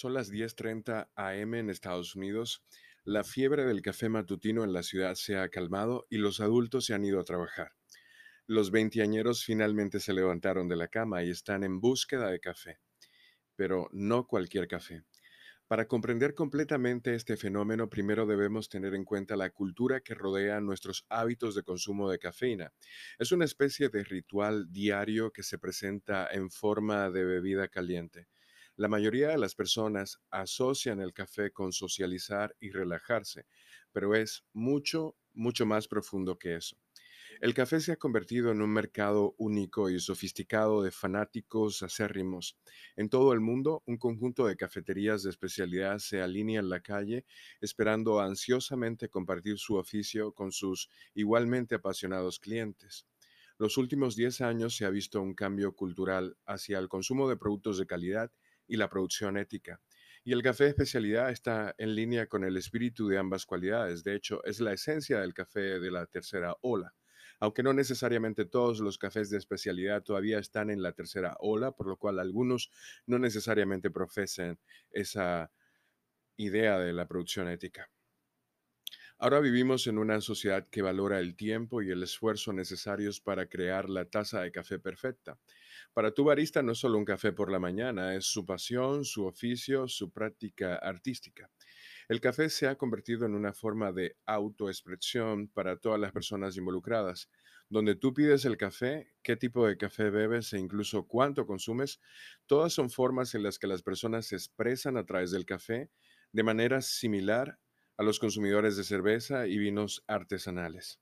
Son las 10:30 AM en Estados Unidos. La fiebre del café matutino en la ciudad se ha calmado y los adultos se han ido a trabajar. Los veinteañeros finalmente se levantaron de la cama y están en búsqueda de café, pero no cualquier café. Para comprender completamente este fenómeno, primero debemos tener en cuenta la cultura que rodea nuestros hábitos de consumo de cafeína. Es una especie de ritual diario que se presenta en forma de bebida caliente. La mayoría de las personas asocian el café con socializar y relajarse, pero es mucho, mucho más profundo que eso. El café se ha convertido en un mercado único y sofisticado de fanáticos acérrimos. En todo el mundo, un conjunto de cafeterías de especialidad se alinea en la calle, esperando ansiosamente compartir su oficio con sus igualmente apasionados clientes. Los últimos 10 años se ha visto un cambio cultural hacia el consumo de productos de calidad y la producción ética. Y el café de especialidad está en línea con el espíritu de ambas cualidades. De hecho, es la esencia del café de la tercera ola. Aunque no necesariamente todos los cafés de especialidad todavía están en la tercera ola, por lo cual algunos no necesariamente profesen esa idea de la producción ética. Ahora vivimos en una sociedad que valora el tiempo y el esfuerzo necesarios para crear la taza de café perfecta. Para tu barista no es solo un café por la mañana, es su pasión, su oficio, su práctica artística. El café se ha convertido en una forma de autoexpresión para todas las personas involucradas. Donde tú pides el café, qué tipo de café bebes e incluso cuánto consumes, todas son formas en las que las personas se expresan a través del café de manera similar a los consumidores de cerveza y vinos artesanales.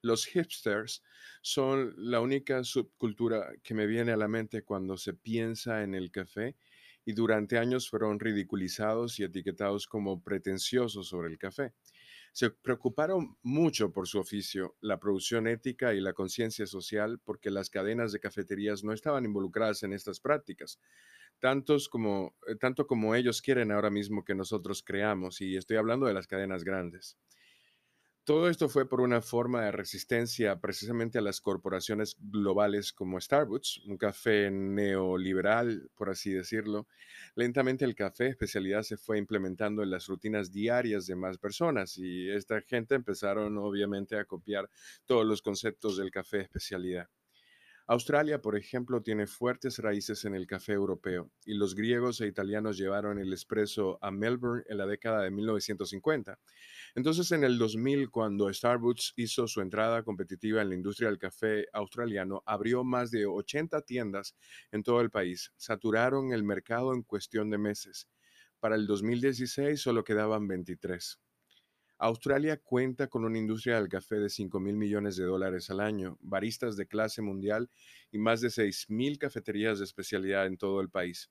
Los hipsters son la única subcultura que me viene a la mente cuando se piensa en el café y durante años fueron ridiculizados y etiquetados como pretenciosos sobre el café. Se preocuparon mucho por su oficio, la producción ética y la conciencia social porque las cadenas de cafeterías no estaban involucradas en estas prácticas tantos como, eh, tanto como ellos quieren ahora mismo que nosotros creamos, y estoy hablando de las cadenas grandes. Todo esto fue por una forma de resistencia precisamente a las corporaciones globales como Starbucks, un café neoliberal, por así decirlo. Lentamente el café especialidad se fue implementando en las rutinas diarias de más personas y esta gente empezaron obviamente a copiar todos los conceptos del café especialidad. Australia, por ejemplo, tiene fuertes raíces en el café europeo y los griegos e italianos llevaron el espresso a Melbourne en la década de 1950. Entonces, en el 2000, cuando Starbucks hizo su entrada competitiva en la industria del café australiano, abrió más de 80 tiendas en todo el país. Saturaron el mercado en cuestión de meses. Para el 2016 solo quedaban 23. Australia cuenta con una industria del café de 5 mil millones de dólares al año, baristas de clase mundial y más de 6 mil cafeterías de especialidad en todo el país.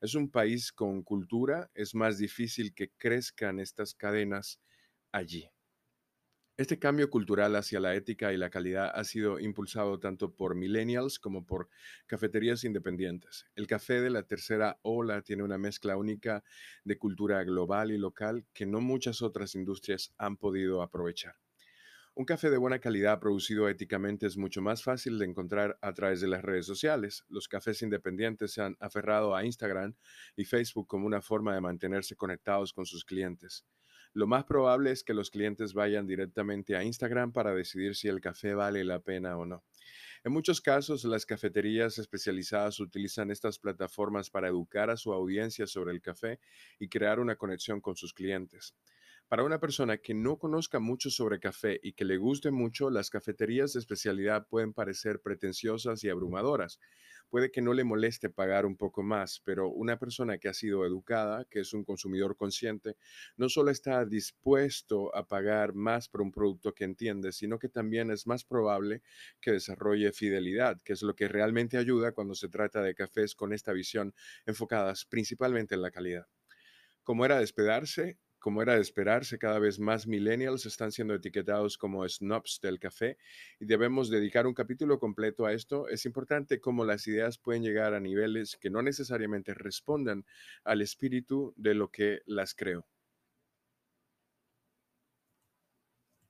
Es un país con cultura, es más difícil que crezcan estas cadenas allí. Este cambio cultural hacia la ética y la calidad ha sido impulsado tanto por millennials como por cafeterías independientes. El café de la tercera ola tiene una mezcla única de cultura global y local que no muchas otras industrias han podido aprovechar. Un café de buena calidad producido éticamente es mucho más fácil de encontrar a través de las redes sociales. Los cafés independientes se han aferrado a Instagram y Facebook como una forma de mantenerse conectados con sus clientes lo más probable es que los clientes vayan directamente a Instagram para decidir si el café vale la pena o no. En muchos casos, las cafeterías especializadas utilizan estas plataformas para educar a su audiencia sobre el café y crear una conexión con sus clientes. Para una persona que no conozca mucho sobre café y que le guste mucho, las cafeterías de especialidad pueden parecer pretenciosas y abrumadoras. Puede que no le moleste pagar un poco más, pero una persona que ha sido educada, que es un consumidor consciente, no solo está dispuesto a pagar más por un producto que entiende, sino que también es más probable que desarrolle fidelidad, que es lo que realmente ayuda cuando se trata de cafés con esta visión enfocadas principalmente en la calidad. Como era de esperarse, como era de esperarse, cada vez más millennials están siendo etiquetados como snobs del café y debemos dedicar un capítulo completo a esto. Es importante cómo las ideas pueden llegar a niveles que no necesariamente respondan al espíritu de lo que las creó.